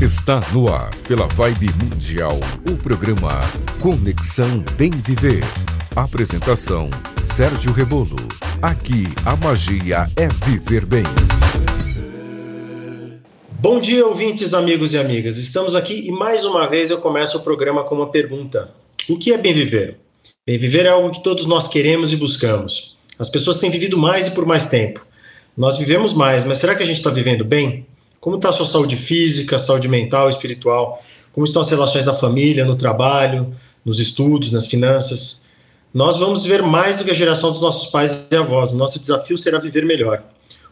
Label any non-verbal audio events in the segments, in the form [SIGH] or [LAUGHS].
Está no ar, pela Vibe Mundial, o programa Conexão Bem Viver. Apresentação: Sérgio Rebolo. Aqui a magia é viver bem. Bom dia, ouvintes, amigos e amigas. Estamos aqui e mais uma vez eu começo o programa com uma pergunta: O que é bem viver? Bem viver é algo que todos nós queremos e buscamos. As pessoas têm vivido mais e por mais tempo. Nós vivemos mais, mas será que a gente está vivendo bem? Como está a sua saúde física, saúde mental, espiritual? Como estão as relações na família, no trabalho, nos estudos, nas finanças? Nós vamos ver mais do que a geração dos nossos pais e avós. O nosso desafio será viver melhor.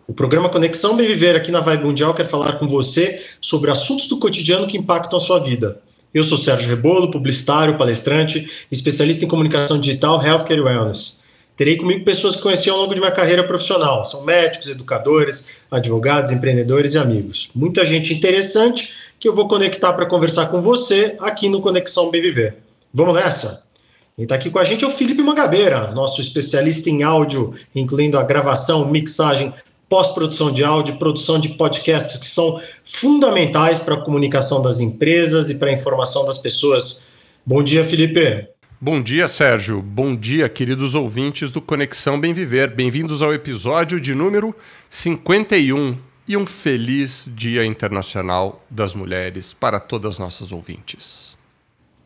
O programa Conexão Bem Viver aqui na Vibe Mundial quer falar com você sobre assuntos do cotidiano que impactam a sua vida. Eu sou Sérgio Rebolo, publicitário, palestrante, especialista em comunicação digital, healthcare e wellness. Terei comigo pessoas que conheci ao longo de minha carreira profissional. São médicos, educadores, advogados, empreendedores e amigos. Muita gente interessante que eu vou conectar para conversar com você aqui no Conexão Viver. Vamos nessa? Quem está aqui com a gente é o Felipe Mangabeira, nosso especialista em áudio, incluindo a gravação, mixagem, pós-produção de áudio, produção de podcasts que são fundamentais para a comunicação das empresas e para a informação das pessoas. Bom dia, Felipe. Bom dia, Sérgio. Bom dia, queridos ouvintes do Conexão Bem Viver. Bem-vindos ao episódio de número 51 e um feliz Dia Internacional das Mulheres para todas as nossas ouvintes.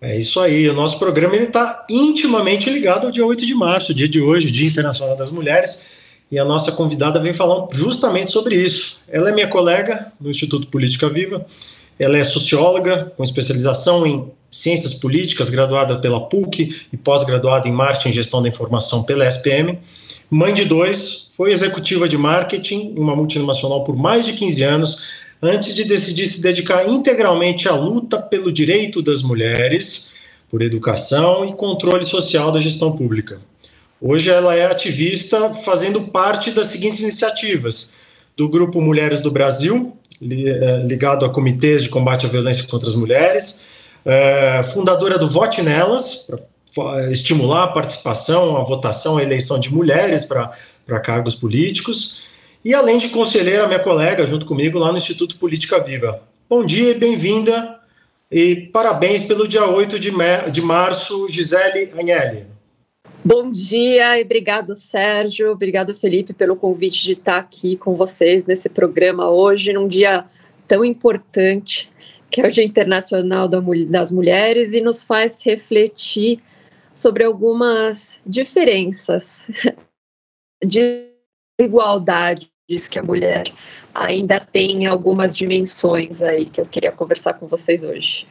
É isso aí. O nosso programa está intimamente ligado ao dia 8 de março, dia de hoje, Dia Internacional das Mulheres. E a nossa convidada vem falar justamente sobre isso. Ela é minha colega no Instituto Política Viva. Ela é socióloga com especialização em Ciências Políticas, graduada pela PUC e pós-graduada em Marketing e Gestão da Informação pela SPM. Mãe de dois, foi executiva de marketing em uma multinacional por mais de 15 anos, antes de decidir se dedicar integralmente à luta pelo direito das mulheres, por educação e controle social da gestão pública. Hoje ela é ativista fazendo parte das seguintes iniciativas: do Grupo Mulheres do Brasil, eh, ligado a comitês de combate à violência contra as mulheres, é, fundadora do Vote Nelas, para estimular a participação, a votação, a eleição de mulheres para cargos políticos, e além de conselheira, minha colega, junto comigo, lá no Instituto Política Viva. Bom dia e bem-vinda, e parabéns pelo dia 8 de, de março, Gisele Agnelli. Bom dia e obrigado, Sérgio. Obrigado, Felipe, pelo convite de estar aqui com vocês nesse programa hoje, num dia tão importante que é o Dia Internacional das Mulheres, e nos faz refletir sobre algumas diferenças, [LAUGHS] desigualdades que a mulher ainda tem algumas dimensões aí que eu queria conversar com vocês hoje.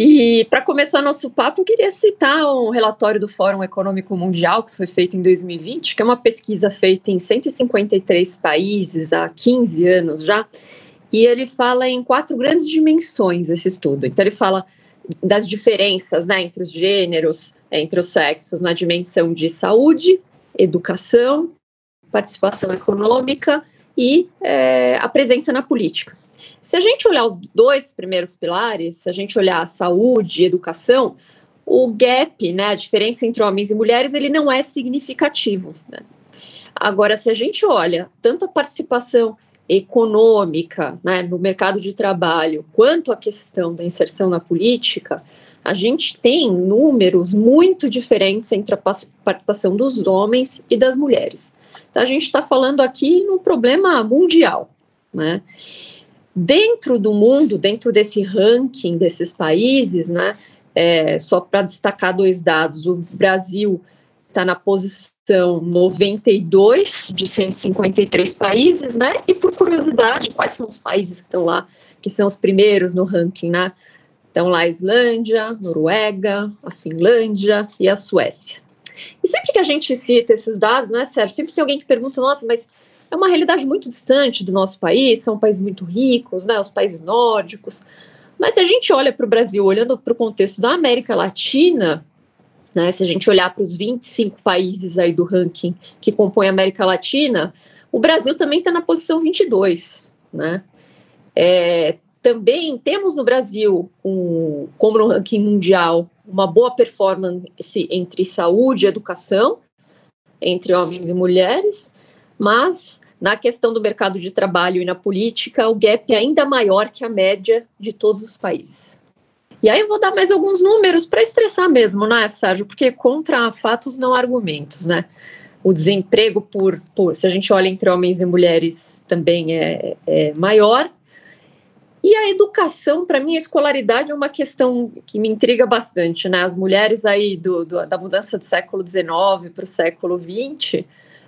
E para começar nosso papo, eu queria citar um relatório do Fórum Econômico Mundial, que foi feito em 2020, que é uma pesquisa feita em 153 países há 15 anos já, e ele fala em quatro grandes dimensões esse estudo. Então ele fala das diferenças né, entre os gêneros, entre os sexos, na dimensão de saúde, educação, participação econômica e é, a presença na política. Se a gente olhar os dois primeiros pilares, se a gente olhar a saúde e educação, o gap, né, a diferença entre homens e mulheres, ele não é significativo. Né? Agora, se a gente olha tanto a participação econômica né, no mercado de trabalho, quanto a questão da inserção na política, a gente tem números muito diferentes entre a participação dos homens e das mulheres. Então, a gente está falando aqui num problema mundial. Né? Dentro do mundo, dentro desse ranking desses países, né, é, só para destacar dois dados, o Brasil está na posição 92 de 153 países, né? E por curiosidade, quais são os países que estão lá, que são os primeiros no ranking, né? Estão lá a Islândia, Noruega, a Finlândia e a Suécia. E sempre que a gente cita esses dados, não é sério, sempre tem alguém que pergunta, nossa, mas é uma realidade muito distante do nosso país, são países muito ricos, né? Os países nórdicos. Mas se a gente olha para o Brasil, olhando para o contexto da América Latina, né? Se a gente olhar para os 25 países aí do ranking que compõem a América Latina, o Brasil também está na posição 22. Né? É, também temos no Brasil, um, como no ranking mundial, uma boa performance entre saúde e educação, entre homens e mulheres, mas na questão do mercado de trabalho e na política, o gap é ainda maior que a média de todos os países. E aí eu vou dar mais alguns números para estressar mesmo, né, Sérgio? Porque contra fatos não argumentos, né? O desemprego por, por se a gente olha entre homens e mulheres também é, é maior. E a educação, para mim, a escolaridade é uma questão que me intriga bastante, né? As mulheres aí do, do da mudança do século XIX para o século XX,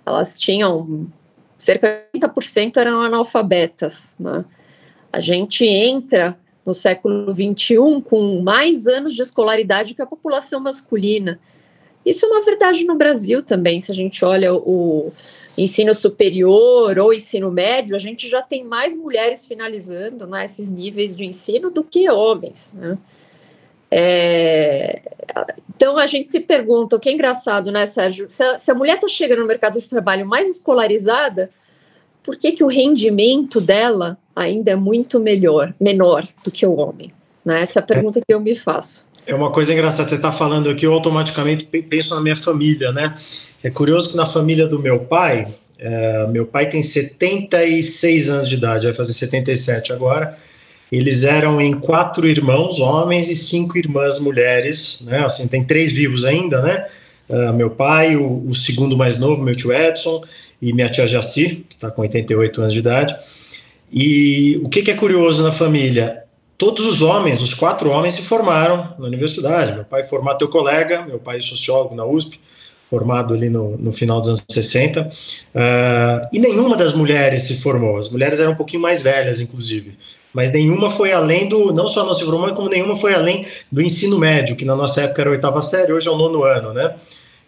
elas tinham cerca de 30% eram analfabetas, né? A gente entra no século XXI com mais anos de escolaridade que a população masculina. Isso é uma verdade no Brasil também. Se a gente olha o ensino superior ou ensino médio, a gente já tem mais mulheres finalizando né, esses níveis de ensino do que homens. Né? É... Então a gente se pergunta, o que é engraçado, né, Sérgio? Se a, se a mulher está chegando no mercado de trabalho mais escolarizada, por que, que o rendimento dela ainda é muito melhor, menor do que o homem? Né? Essa é a pergunta que eu me faço. É uma coisa engraçada, você está falando aqui, eu automaticamente penso na minha família, né? É curioso que na família do meu pai, é, meu pai tem 76 anos de idade, vai fazer 77 agora. Eles eram em quatro irmãos, homens, e cinco irmãs mulheres, né? Assim, tem três vivos ainda, né? Uh, meu pai, o, o, segundo mais novo, meu tio Edson, e minha tia Jaci, que está com 88 anos de idade. E o que, que, é curioso na família? Todos os homens, os quatro homens, se formaram na universidade. Meu pai formado, teu colega, meu pai é sociólogo na USP, formado ali no, no final dos anos 60. Uh, ah, e nenhuma das mulheres se formou. As mulheres eram um pouquinho mais velhas, inclusive. Mas nenhuma foi além do. Não só não se formou, como nenhuma foi além do ensino médio, que na nossa época era oitava série, hoje é o nono ano, né?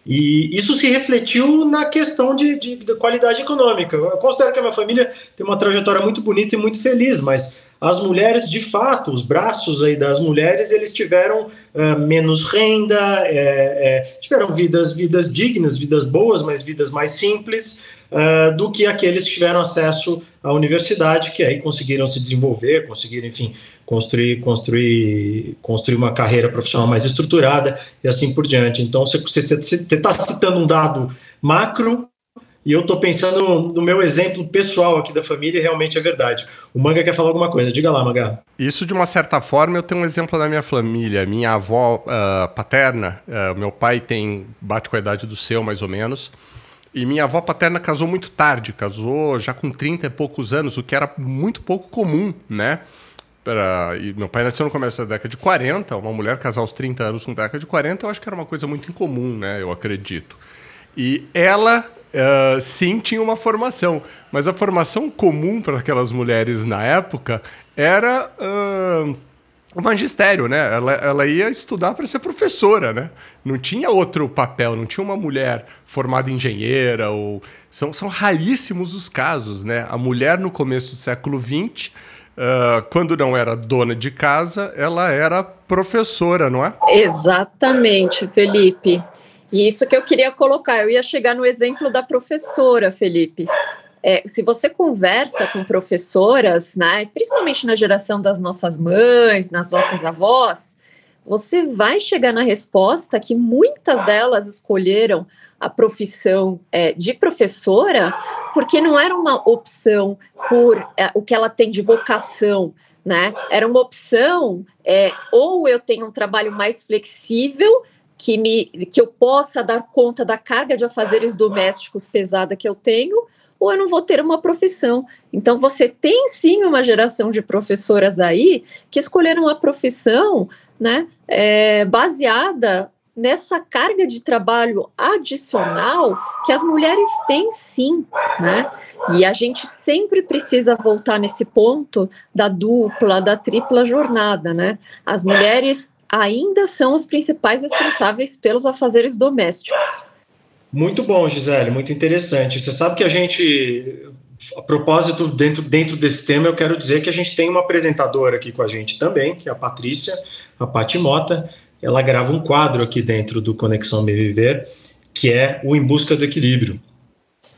E isso se refletiu na questão de, de, de, qualidade econômica. Eu considero que a minha família tem uma trajetória muito bonita e muito feliz, mas as mulheres, de fato, os braços aí das mulheres, eles tiveram menos renda, é, é, tiveram vidas, vidas dignas, vidas boas, mas vidas mais simples uh, do que aqueles que tiveram acesso à universidade, que aí conseguiram se desenvolver, conseguiram, enfim, construir, construir, construir uma carreira profissional mais estruturada e assim por diante. Então, você está citando um dado macro e eu estou pensando no meu exemplo pessoal aqui da família e realmente é verdade. O Manga quer falar alguma coisa, diga lá, Manga. Isso, de uma certa forma, eu tenho um exemplo da minha família. Minha avó uh, paterna, uh, meu pai tem, bate com a idade do seu, mais ou menos, e minha avó paterna casou muito tarde, casou já com 30 e poucos anos, o que era muito pouco comum, né? Pra, e meu pai nasceu no começo da década de 40, uma mulher casar aos 30 anos na década de 40, eu acho que era uma coisa muito incomum, né? Eu acredito. E ela, uh, sim, tinha uma formação, mas a formação comum para aquelas mulheres na época era uh, o magistério, né? Ela, ela ia estudar para ser professora, né? Não tinha outro papel, não tinha uma mulher formada engenheira ou são, são raríssimos os casos, né? A mulher no começo do século XX Uh, quando não era dona de casa, ela era professora, não é? Exatamente, Felipe. E isso que eu queria colocar, eu ia chegar no exemplo da professora, Felipe. É, se você conversa com professoras, né, principalmente na geração das nossas mães, nas nossas avós, você vai chegar na resposta que muitas delas escolheram a profissão é, de professora porque não era uma opção por é, o que ela tem de vocação, né? Era uma opção é, ou eu tenho um trabalho mais flexível que me que eu possa dar conta da carga de afazeres domésticos pesada que eu tenho, ou eu não vou ter uma profissão. Então você tem sim uma geração de professoras aí que escolheram uma profissão, né, é, baseada nessa carga de trabalho adicional que as mulheres têm sim, né? E a gente sempre precisa voltar nesse ponto da dupla, da tripla jornada, né? As mulheres ainda são os principais responsáveis pelos afazeres domésticos. Muito bom, Gisele, muito interessante. Você sabe que a gente, a propósito, dentro, dentro desse tema, eu quero dizer que a gente tem uma apresentadora aqui com a gente também, que é a Patrícia, a Pati Mota, ela grava um quadro aqui dentro do Conexão Bem Viver, que é o Em Busca do Equilíbrio.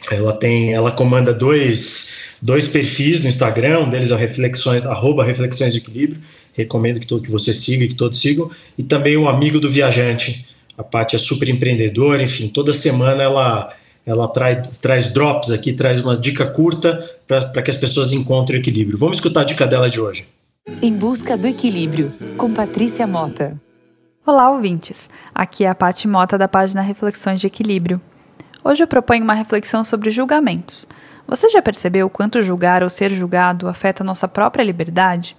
Ela tem, ela comanda dois, dois perfis no Instagram, um deles é reflexões, arroba reflexões de equilíbrio, recomendo que, todo, que você siga, que todos sigam, e também o Amigo do Viajante, a Paty é super empreendedora, enfim, toda semana ela, ela traz, traz drops aqui, traz uma dica curta para que as pessoas encontrem o equilíbrio. Vamos escutar a dica dela de hoje. Em Busca do Equilíbrio, com Patrícia Mota. Olá, ouvintes. Aqui é a Paty Mota da página Reflexões de Equilíbrio. Hoje eu proponho uma reflexão sobre julgamentos. Você já percebeu quanto julgar ou ser julgado afeta a nossa própria liberdade?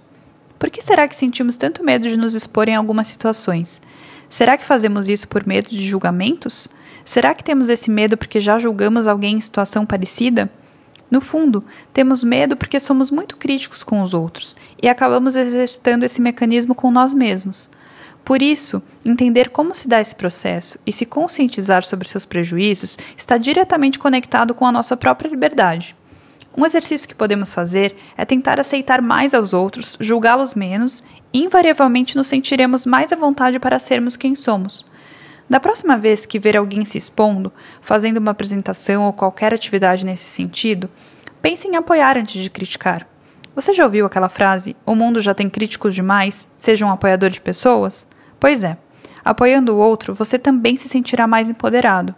Por que será que sentimos tanto medo de nos expor em algumas situações? Será que fazemos isso por medo de julgamentos? Será que temos esse medo porque já julgamos alguém em situação parecida? No fundo, temos medo porque somos muito críticos com os outros e acabamos exercitando esse mecanismo com nós mesmos. Por isso, entender como se dá esse processo e se conscientizar sobre seus prejuízos está diretamente conectado com a nossa própria liberdade. Um exercício que podemos fazer é tentar aceitar mais aos outros, julgá-los menos, e invariavelmente nos sentiremos mais à vontade para sermos quem somos. Da próxima vez que ver alguém se expondo, fazendo uma apresentação ou qualquer atividade nesse sentido, pense em apoiar antes de criticar. Você já ouviu aquela frase: o mundo já tem críticos demais, seja um apoiador de pessoas? Pois é, apoiando o outro, você também se sentirá mais empoderado.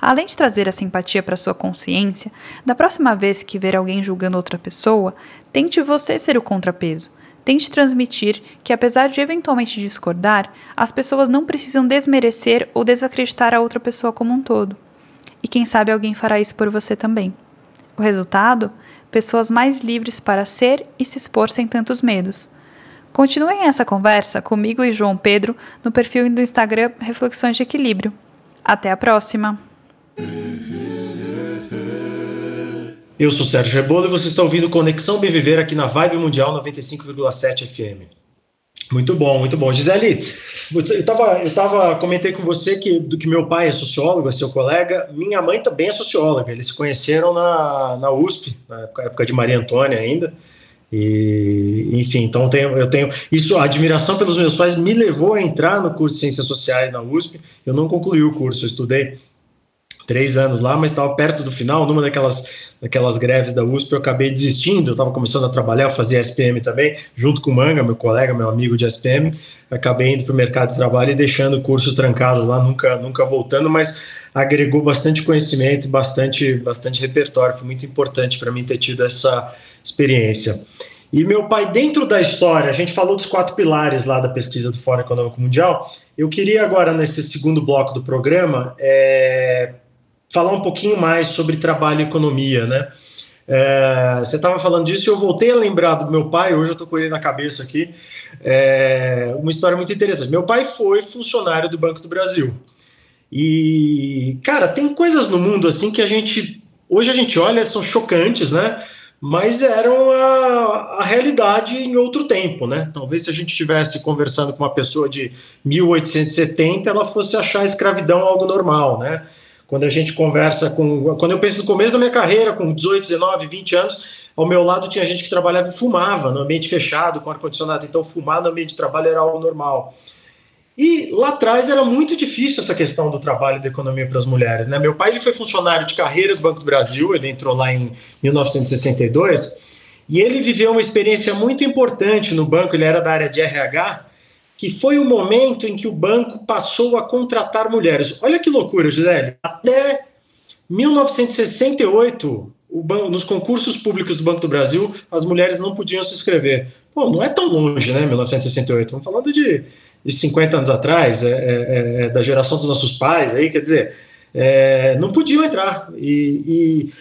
Além de trazer a simpatia para sua consciência, da próxima vez que ver alguém julgando outra pessoa, tente você ser o contrapeso. Tente transmitir que, apesar de eventualmente discordar, as pessoas não precisam desmerecer ou desacreditar a outra pessoa como um todo. E quem sabe alguém fará isso por você também. O resultado? Pessoas mais livres para ser e se expor sem tantos medos. Continuem essa conversa comigo e João Pedro no perfil do Instagram Reflexões de Equilíbrio. Até a próxima! Eu sou Sérgio Rebolo e você está ouvindo Conexão Bem Viver aqui na Vibe Mundial 95,7 FM. Muito bom, muito bom. Gisele, eu tava, eu tava, comentei com você que, do que meu pai é sociólogo, é seu colega, minha mãe também é socióloga, eles se conheceram na, na USP, na época, de Maria Antônia ainda, e, enfim, então tenho, eu tenho isso, a admiração pelos meus pais me levou a entrar no curso de Ciências Sociais na USP. Eu não concluí o curso, eu estudei três anos lá, mas estava perto do final, numa daquelas, daquelas greves da USP, eu acabei desistindo, eu estava começando a trabalhar, eu fazia SPM também, junto com o Manga, meu colega, meu amigo de SPM, acabei indo para o mercado de trabalho e deixando o curso trancado lá, nunca, nunca voltando, mas agregou bastante conhecimento, bastante, bastante repertório, foi muito importante para mim ter tido essa experiência. E meu pai, dentro da história, a gente falou dos quatro pilares lá da pesquisa do Fórum Econômico Mundial. Eu queria agora, nesse segundo bloco do programa, é, falar um pouquinho mais sobre trabalho e economia, né? É, você estava falando disso e eu voltei a lembrar do meu pai, hoje eu estou com ele na cabeça aqui, é, uma história muito interessante. Meu pai foi funcionário do Banco do Brasil. E, cara, tem coisas no mundo assim que a gente, hoje a gente olha, são chocantes, né? Mas eram a, a realidade em outro tempo, né? Talvez se a gente estivesse conversando com uma pessoa de 1870, ela fosse achar a escravidão algo normal, né? Quando a gente conversa com. Quando eu penso no começo da minha carreira, com 18, 19, 20 anos, ao meu lado tinha gente que trabalhava e fumava no ambiente fechado, com ar-condicionado. Então, fumar no ambiente de trabalho era algo normal. E lá atrás era muito difícil essa questão do trabalho e da economia para as mulheres. Né? Meu pai ele foi funcionário de carreira do Banco do Brasil, ele entrou lá em 1962, e ele viveu uma experiência muito importante no banco, ele era da área de RH, que foi o momento em que o banco passou a contratar mulheres. Olha que loucura, Gisele. Até 1968, banco, nos concursos públicos do Banco do Brasil, as mulheres não podiam se inscrever. Pô, não é tão longe, né, 1968. Estamos falando de, de 50 anos atrás, é, é, é, da geração dos nossos pais, aí, quer dizer, é, não podiam entrar. E, e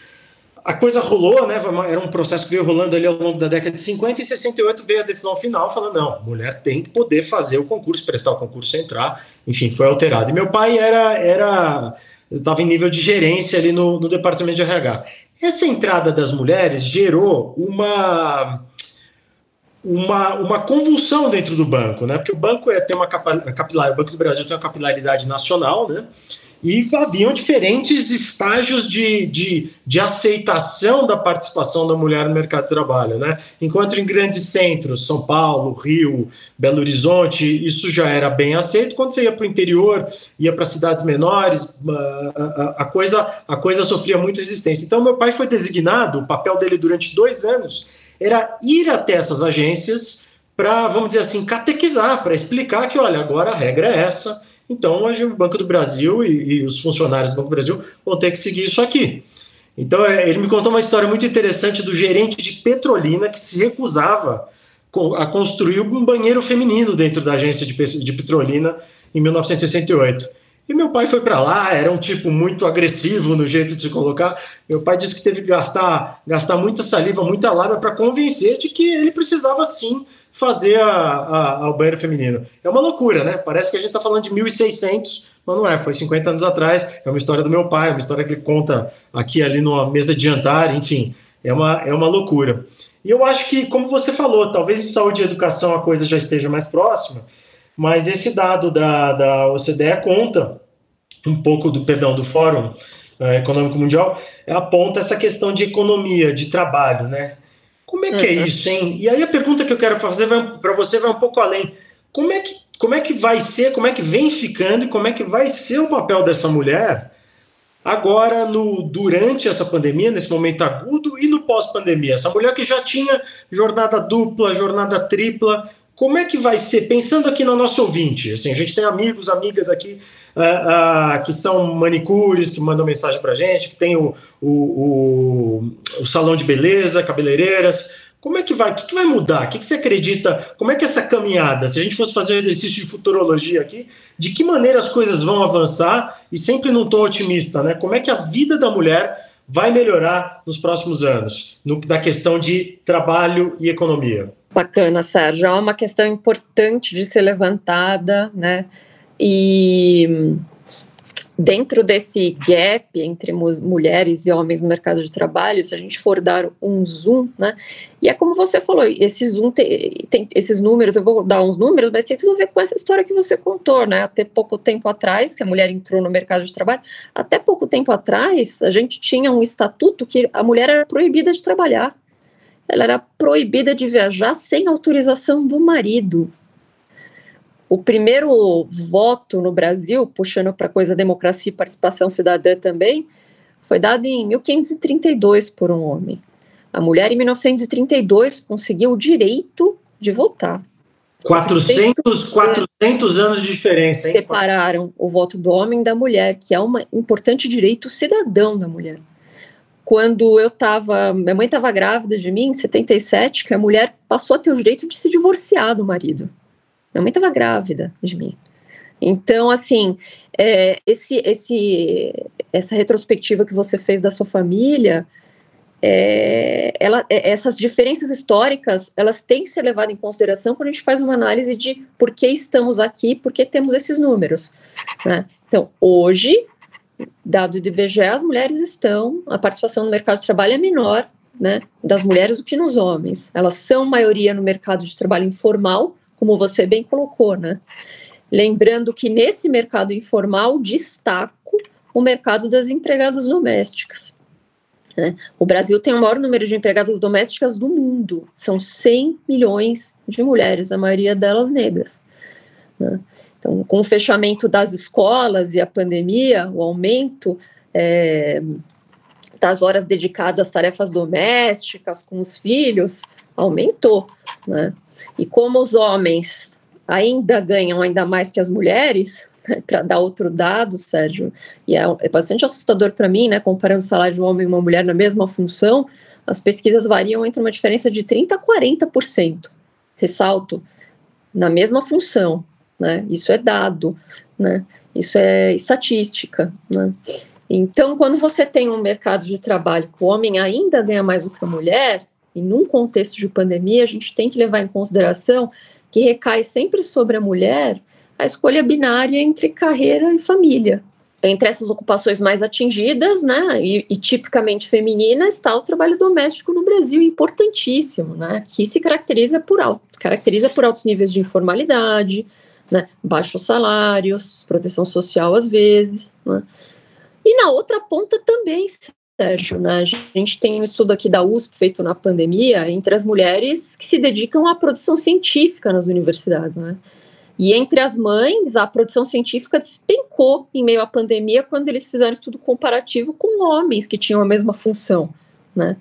a coisa rolou, né? Era um processo que veio rolando ali ao longo da década de 50 e 68 veio a decisão final falando: não, mulher tem que poder fazer o concurso, prestar o concurso, entrar. Enfim, foi alterado. E meu pai era, era estava em nível de gerência ali no, no departamento de RH. Essa entrada das mulheres gerou uma uma, uma convulsão dentro do banco, né? Porque o banco é, tem uma capilar, o Banco do Brasil tem uma capilaridade nacional, né? E haviam diferentes estágios de, de, de, aceitação da participação da mulher no mercado de trabalho. Né? Enquanto em grandes centros, São Paulo, Rio, Belo Horizonte, isso já era bem aceito, quando você ia para o interior, ia para cidades menores, a, a, coisa, a coisa sofria muita resistência. Então, meu pai foi designado, o papel dele durante dois anos era ir até essas agências para, vamos dizer assim, catequizar, para explicar que, olha, agora a regra é essa, então hoje o Banco do Brasil e, e os funcionários do Banco do Brasil vão ter que seguir isso aqui. Então, é, ele me contou uma história muito interessante do gerente de Petrolina que se recusava a construir um banheiro feminino dentro da agência de, Petrolina em 1968. E meu pai foi para lá, era um tipo muito agressivo no jeito de se colocar. Meu pai disse que teve que gastar, gastar muita saliva, muita lábia para convencer de que ele precisava sim fazer a, a, banheiro feminino. É uma loucura, né? Parece que a gente está falando de 1600, mas não é, foi 50 anos atrás. É uma história do meu pai, uma história que ele conta aqui ali numa mesa de jantar, enfim, é uma, é uma loucura. E eu acho que, como você falou, talvez em saúde e educação a coisa já esteja mais próxima, mas esse dado da, da OCDE conta um pouco do, perdão, do Fórum uh, Econômico Mundial, aponta essa questão de economia, de trabalho, né? Como é que é é isso, hein? E aí a pergunta que eu quero fazer para você vai um pouco além. Como é, que, como é que vai ser, como é que vem ficando e como é que vai ser o papel dessa mulher agora no durante essa pandemia, nesse momento agudo e no pós-pandemia? Essa mulher que já tinha jornada dupla, jornada tripla, como é que vai ser? Pensando aqui no nosso ouvinte, assim, a gente tem amigos, amigas aqui uh, uh, que são manicures, que mandam mensagem para gente, que tem o, o, o, o, salão de beleza, cabeleireiras. Como é que vai? O que, que vai mudar? O que, que você acredita? Como é que essa caminhada, se a gente fosse fazer um exercício de futurologia aqui, de que maneira as coisas vão avançar? E sempre não estou otimista, né? Como é que a vida da mulher vai melhorar nos próximos anos, no, da questão de trabalho e economia? Bacana, Sérgio. É uma questão importante de ser levantada, né? E dentro desse gap entre mulheres e homens no mercado de trabalho, se a gente for dar um zoom, né? E é como você falou, esse zoom tem, tem, esses números, eu vou dar uns números, mas tem tudo a ver com essa história que você contou, né? Até pouco tempo atrás, que a mulher entrou no mercado de trabalho, até pouco tempo atrás, a gente tinha um estatuto que a mulher era proibida de trabalhar ela era proibida de viajar sem autorização do marido. O primeiro voto no Brasil, puxando para coisa democracia e participação cidadã também, foi dado em 1532 por um homem. A mulher, em 1932, conseguiu o direito de votar. 400, 400 anos de diferença, hein? Separaram o voto do homem da mulher, que é um importante direito cidadão da mulher quando eu estava, minha mãe estava grávida de mim, em 77, que a mulher passou a ter o direito de se divorciar do marido. Minha mãe estava grávida de mim. Então, assim, é, esse, esse, essa retrospectiva que você fez da sua família, é, ela, é, essas diferenças históricas, elas têm que ser levadas em consideração quando a gente faz uma análise de por que estamos aqui, por que temos esses números. Né? Então, hoje, dado do IBGE, as mulheres estão, a participação no mercado de trabalho é menor, né, das mulheres do que nos homens. Elas são maioria no mercado de trabalho informal, como você bem colocou, né? Lembrando que nesse mercado informal destaco o mercado das empregadas domésticas. Né? O Brasil tem o maior número de empregadas domésticas do mundo. São 100 milhões de mulheres, a maioria delas negras. Né? Então, com o fechamento das escolas e a pandemia, o aumento é, das horas dedicadas às tarefas domésticas com os filhos aumentou, né? E como os homens ainda ganham ainda mais que as mulheres, né, [LAUGHS] para dar outro dado, Sérgio, e é, é bastante assustador para mim, né? Comparando o salário de um homem e uma mulher na mesma função, as pesquisas variam entre uma diferença de 30% a 40%. Ressalto, na mesma função né? Isso é dado, né? Isso é estatística, né? Então, quando você tem um mercado de trabalho que o homem ainda ganha mais do que a mulher, e num contexto de pandemia, a gente tem que levar em consideração que recai sempre sobre a mulher a escolha binária entre carreira e família. Entre essas ocupações mais atingidas, né, e, e tipicamente femininas, está o trabalho doméstico no Brasil, importantíssimo, né, que se caracteriza por, alto, caracteriza por altos níveis de informalidade, né? Baixos salários, proteção social às vezes, né? E na outra ponta também, Sérgio, né? A gente tem um estudo aqui da USP feito na pandemia entre as mulheres que se dedicam à produção científica nas universidades, né? E entre as mães, a produção científica despencou em meio à pandemia quando eles fizeram estudo comparativo com homens que tinham a mesma função, né?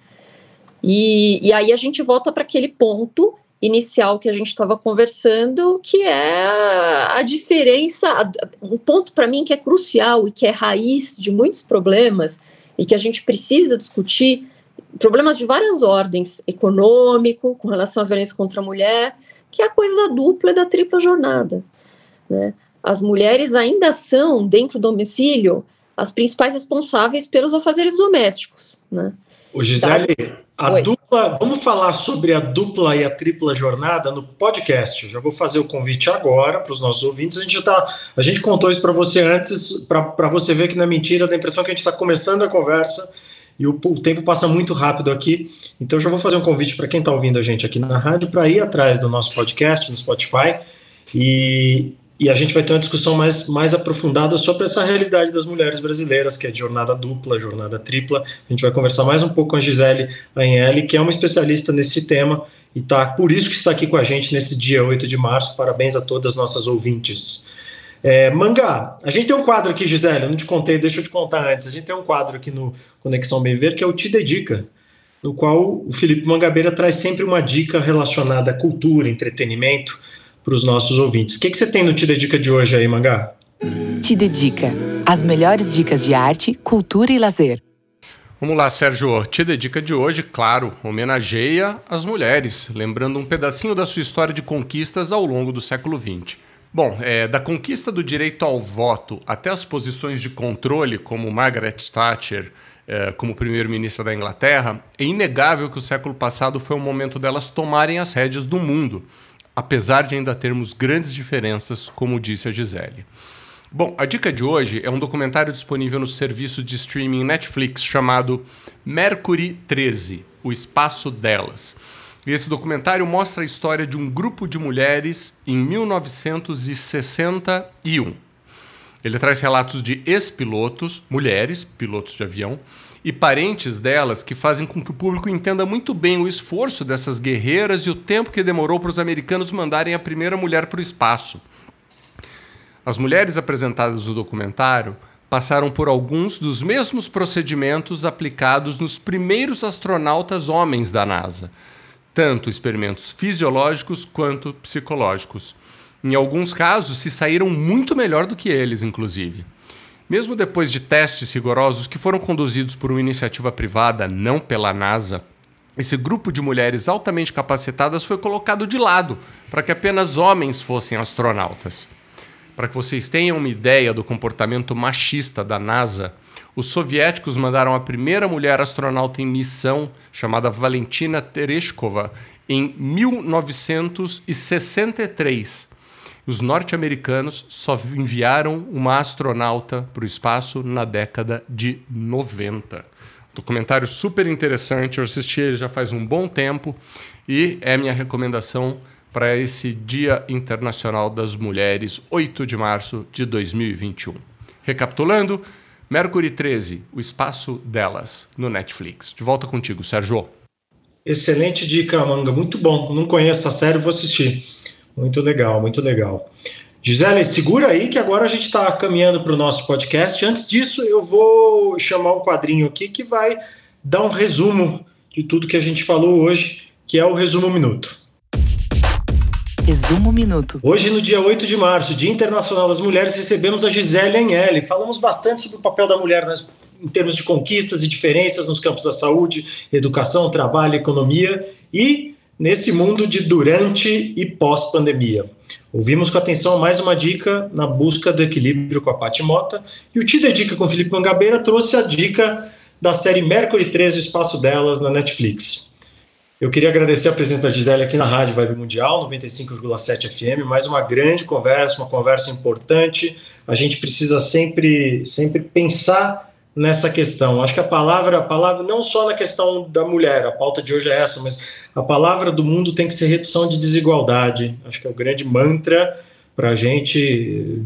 E, e aí a gente volta para aquele ponto inicial que a gente estava conversando, que é a diferença, um ponto para mim que é crucial e que é raiz de muitos problemas e que a gente precisa discutir, problemas de várias ordens, econômico, com relação à violência contra a mulher, que é a coisa da dupla e da tripla jornada. Né? As mulheres ainda são, dentro do domicílio, as principais responsáveis pelos afazeres domésticos. Né? Ô Gisele, a Oi. dupla, vamos falar sobre a dupla e a tripla jornada no podcast. Eu já vou fazer o convite agora para os nossos ouvintes. A gente já tá, a gente contou isso para você antes, para você ver que não é mentira, dá a impressão que a gente está começando a conversa e o, o, tempo passa muito rápido aqui. Então, eu já vou fazer um convite para quem está ouvindo a gente aqui na rádio para ir atrás do nosso podcast no Spotify e, e a gente vai ter uma discussão mais, mais aprofundada sobre essa realidade das mulheres brasileiras, que é de jornada dupla, jornada tripla. A gente vai conversar mais um pouco com a Gisele Anheli, que é uma especialista nesse tema e tá, por isso que está aqui com a gente nesse dia 8 de março. Parabéns a todas as nossas ouvintes. É, mangá, a gente tem um quadro aqui, Gisele, eu não te contei, deixa eu te contar antes. A gente tem um quadro aqui no Conexão Bem Ver que é o Te Dedica, no qual o Felipe Mangabeira traz sempre uma dica relacionada à cultura, entretenimento para os nossos ouvintes. O que, que você tem no Te Dedica de hoje aí, Mangá? Te Dedica. As melhores dicas de arte, cultura e lazer. Vamos lá, Sérgio. Te Dedica de hoje, claro, homenageia as mulheres, lembrando um pedacinho da sua história de conquistas ao longo do século XX. Bom, é, da conquista do direito ao voto até as posições de controle, como Margaret Thatcher, é, como primeiro-ministra da Inglaterra, é inegável que o século passado foi um momento delas tomarem as rédeas do mundo apesar de ainda termos grandes diferenças, como disse a Gisele. Bom, a dica de hoje é um documentário disponível no serviço de streaming Netflix chamado Mercury 13 O Espaço Delas. E esse documentário mostra a história de um grupo de mulheres em 1961. Ele traz relatos de ex-pilotos, mulheres, pilotos de avião, e parentes delas que fazem com que o público entenda muito bem o esforço dessas guerreiras e o tempo que demorou para os americanos mandarem a primeira mulher para o espaço. As mulheres apresentadas no documentário passaram por alguns dos mesmos procedimentos aplicados nos primeiros astronautas homens da NASA, tanto experimentos fisiológicos quanto psicológicos. Em alguns casos, se saíram muito melhor do que eles, inclusive. Mesmo depois de testes rigorosos que foram conduzidos por uma iniciativa privada, não pela NASA, esse grupo de mulheres altamente capacitadas foi colocado de lado para que apenas homens fossem astronautas. Para que vocês tenham uma ideia do comportamento machista da NASA, os soviéticos mandaram a primeira mulher astronauta em missão, chamada Valentina Tereshkova, em 1963 os norte-americanos só enviaram uma astronauta para o espaço na década de 90. Documentário super interessante, eu assisti ele já faz um bom tempo e é minha recomendação para esse Dia Internacional das Mulheres, 8 de março de 2021. Recapitulando, Mercury 13, o espaço delas, no Netflix. De volta contigo, Sérgio. Excelente dica, Manga. Muito bom. Não conheço a série, vou assistir. Muito legal, muito legal. Gisele, segura aí que agora a gente está caminhando para o nosso podcast. Antes disso, eu vou chamar um quadrinho aqui que vai dar um resumo de tudo que a gente falou hoje, que é o Resumo Minuto. Resumo Minuto. Hoje, no dia 8 de março, Dia Internacional das Mulheres, recebemos a Gisele Anhele. Falamos bastante sobre o papel da mulher nas, em termos de conquistas e diferenças nos campos da saúde, educação, trabalho, economia e nesse mundo de durante e pós-pandemia. Ouvimos com atenção mais uma dica na busca do equilíbrio com a Pati Mota e o Te Dedica com Felipe Mangabeira trouxe a dica da série Mercury 13, o Espaço Delas, na Netflix. Eu queria agradecer a presença da Gisele aqui na Rádio Vibe Mundial, 95,7 FM, mais uma grande conversa, uma conversa importante. A gente precisa sempre, sempre pensar nessa questão. Acho que a palavra, a palavra não só na questão da mulher, a pauta de hoje é essa, mas a palavra do mundo tem que ser redução de desigualdade. Acho que é o grande mantra para a gente.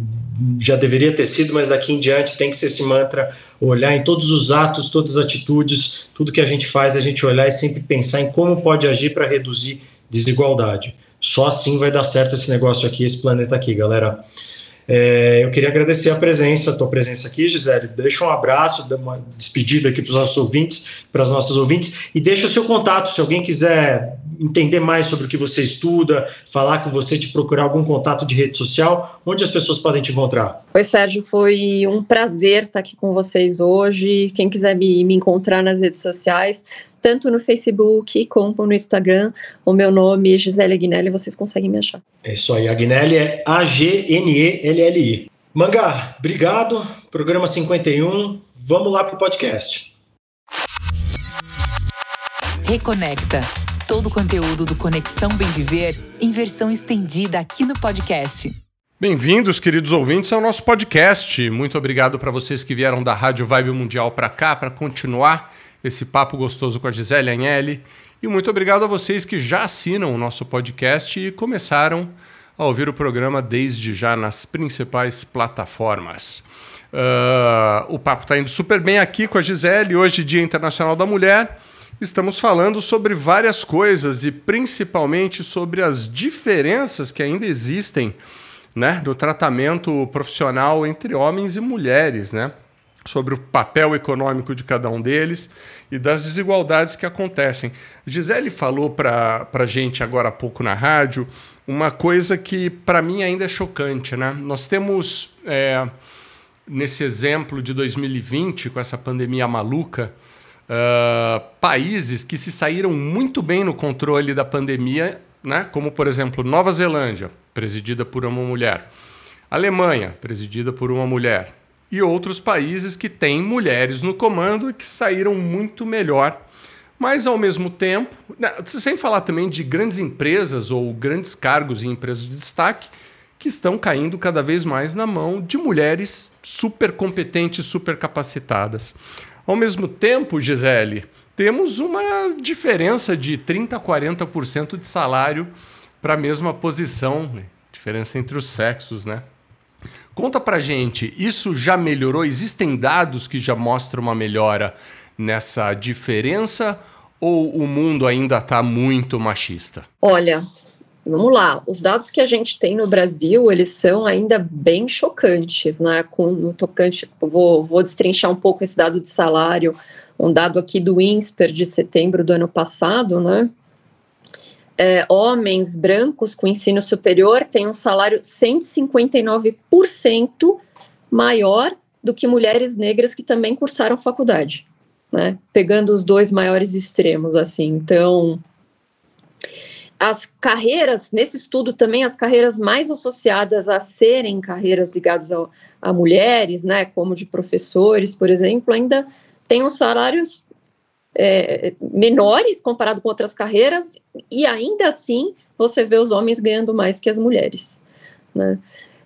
Já deveria ter sido, mas daqui em diante tem que ser esse mantra: olhar em todos os atos, todas as atitudes, tudo que a gente faz, a gente olhar e sempre pensar em como pode agir para reduzir desigualdade. Só assim vai dar certo esse negócio aqui, esse planeta aqui, galera. É, eu queria agradecer a presença, a tua presença aqui, Gisele. Deixa um abraço, uma despedida aqui para os nossos ouvintes, para as nossas ouvintes, e deixa o seu contato, se alguém quiser entender mais sobre o que você estuda, falar com você, te procurar algum contato de rede social, onde as pessoas podem te encontrar? Oi, Sérgio, foi um prazer estar aqui com vocês hoje. Quem quiser me, me encontrar nas redes sociais, tanto no Facebook como no Instagram. O meu nome é Gisele Agnelli, vocês conseguem me achar. É isso aí, Agnelli é A-G-N-E-L-L-I. Mangá, obrigado. Programa 51. Vamos lá para o podcast. Reconecta. Todo o conteúdo do Conexão Bem Viver em versão estendida aqui no podcast. Bem-vindos, queridos ouvintes, ao nosso podcast. Muito obrigado para vocês que vieram da Rádio Vibe Mundial para cá para continuar esse papo gostoso com a Gisele Agnelli. E muito obrigado a vocês que já assinam o nosso podcast e começaram a ouvir o programa desde já nas principais plataformas. Uh, o papo está indo super bem aqui com a Gisele, hoje, Dia Internacional da Mulher. Estamos falando sobre várias coisas e principalmente sobre as diferenças que ainda existem né, no tratamento profissional entre homens e mulheres, né? Sobre o papel econômico de cada um deles e das desigualdades que acontecem. Gisele falou para a gente agora há pouco na rádio uma coisa que para mim ainda é chocante. Né? Nós temos, é, nesse exemplo de 2020, com essa pandemia maluca, uh, países que se saíram muito bem no controle da pandemia, né? como por exemplo Nova Zelândia, presidida por uma mulher, Alemanha, presidida por uma mulher, e outros países que têm mulheres no comando e que saíram muito melhor. Mas, ao mesmo tempo, né, sem falar também de grandes empresas ou grandes cargos em empresas de destaque que estão caindo cada vez mais na mão de mulheres super competentes, super capacitadas. Ao mesmo tempo, Gisele, temos uma diferença de 30% a 40% de salário para a mesma posição, né? diferença entre os sexos, né? Conta pra gente, isso já melhorou? Existem dados que já mostram uma melhora nessa diferença ou o mundo ainda está muito machista? Olha, vamos lá. Os dados que a gente tem no Brasil, eles são ainda bem chocantes, né? Com no tocante, vou, vou destrinchar um pouco esse dado de salário, um dado aqui do INSPER de setembro do ano passado, né? É, homens brancos com ensino superior têm um salário 159% maior do que mulheres negras que também cursaram faculdade, né? Pegando os dois maiores extremos, assim. Então, as carreiras, nesse estudo também, as carreiras mais associadas a serem carreiras ligadas a, a mulheres, né, como de professores, por exemplo, ainda têm os salários é, menores comparado com outras carreiras, e ainda assim você vê os homens ganhando mais que as mulheres. Né?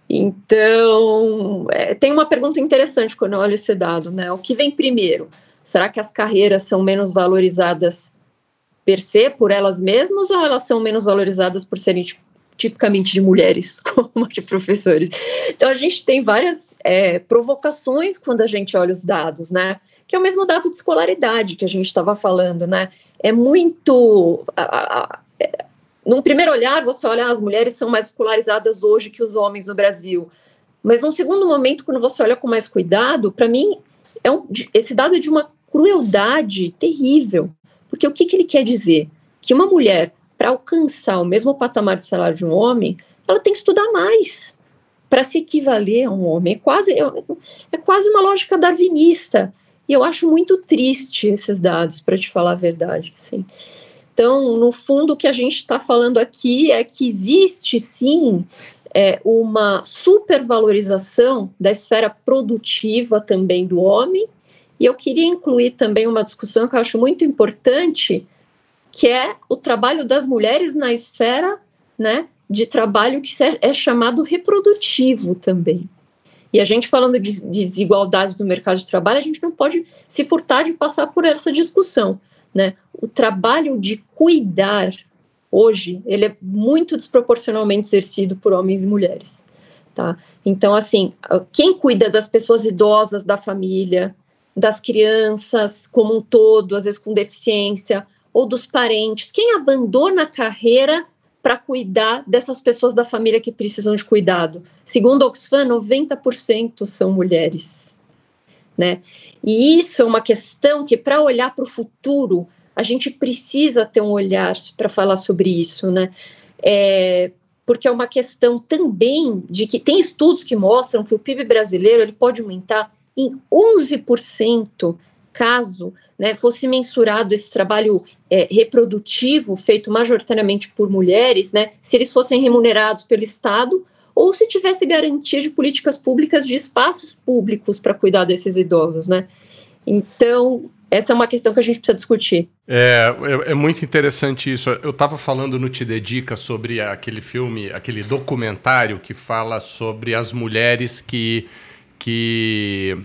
Então, é, tem uma pergunta interessante quando eu olho esse dado, né? O que vem primeiro? Será que as carreiras são menos valorizadas per se, por elas mesmas, ou elas são menos valorizadas por serem tipo, tipicamente de mulheres, [LAUGHS] como de professores? Então, a gente tem várias é, provocações quando a gente olha os dados, né? Que é o mesmo dado de escolaridade que a gente estava falando, né? É muito. A, a, é, num primeiro olhar, você olha, ah, as mulheres são mais escolarizadas hoje que os homens no Brasil. Mas num segundo momento, quando você olha com mais cuidado, para mim, é um, esse dado é de uma crueldade terrível. Porque o que, que ele quer dizer? Que uma mulher, para alcançar o mesmo patamar de salário de um homem, ela tem que estudar mais para se equivaler a um homem. É quase, é, é quase uma lógica darwinista e eu acho muito triste esses dados, para te falar a verdade. Assim. Então, no fundo, o que a gente está falando aqui é que existe sim é, uma supervalorização da esfera produtiva também do homem. E eu queria incluir também uma discussão que eu acho muito importante, que é o trabalho das mulheres na esfera né, de trabalho que é chamado reprodutivo também. E a gente falando de desigualdades do mercado de trabalho, a gente não pode se furtar de passar por essa discussão, né? O trabalho de cuidar hoje, ele é muito desproporcionalmente exercido por homens e mulheres, tá? Então, assim, quem cuida das pessoas idosas da família, das crianças como um todo, às vezes com deficiência, ou dos parentes, quem abandona a carreira para cuidar dessas pessoas da família que precisam de cuidado. Segundo a Oxfam, 90% são mulheres. Né? E isso é uma questão que, para olhar para o futuro, a gente precisa ter um olhar para falar sobre isso, né? É, porque é uma questão também de que tem estudos que mostram que o PIB brasileiro ele pode aumentar em 11% caso né, fosse mensurado esse trabalho é, reprodutivo feito majoritariamente por mulheres, né, se eles fossem remunerados pelo Estado ou se tivesse garantia de políticas públicas de espaços públicos para cuidar desses idosos, né? Então, essa é uma questão que a gente precisa discutir. É, é, é muito interessante isso. Eu estava falando no Te Dedica sobre aquele filme, aquele documentário que fala sobre as mulheres que, que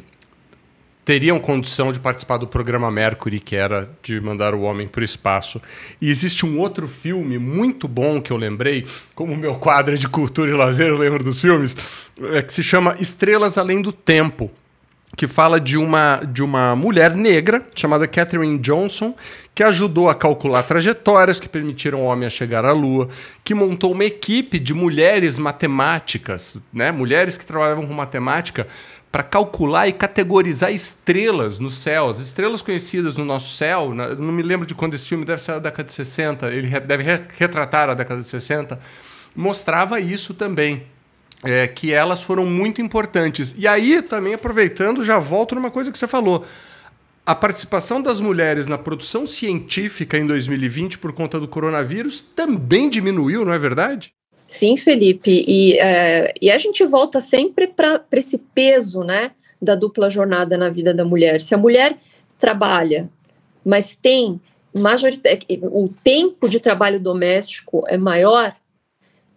teriam condição de participar do programa Mercury, que era de mandar o homem para o espaço. E existe um outro filme muito bom que eu lembrei, como meu quadro de cultura e lazer, eu lembro dos filmes, é, que se chama Estrelas Além do Tempo que fala de uma, de uma mulher negra chamada Catherine Johnson, que ajudou a calcular trajetórias que permitiram ao homem a chegar à Lua, que montou uma equipe de mulheres matemáticas, né, mulheres que trabalhavam com matemática, para calcular e categorizar estrelas no céu, as estrelas conhecidas no nosso céu. Né, não me lembro de quando esse filme deve ser da década de 60, ele deve retratar a década de 60, mostrava isso também é, que elas foram muito importantes. E aí, também aproveitando, já volto numa coisa que você falou. A participação das mulheres na produção científica em 2020 por conta do coronavírus também diminuiu, não é verdade? Sim, Felipe. E, é, e a gente volta sempre para esse peso né, da dupla jornada na vida da mulher. Se a mulher trabalha, mas tem o tempo de trabalho doméstico é maior,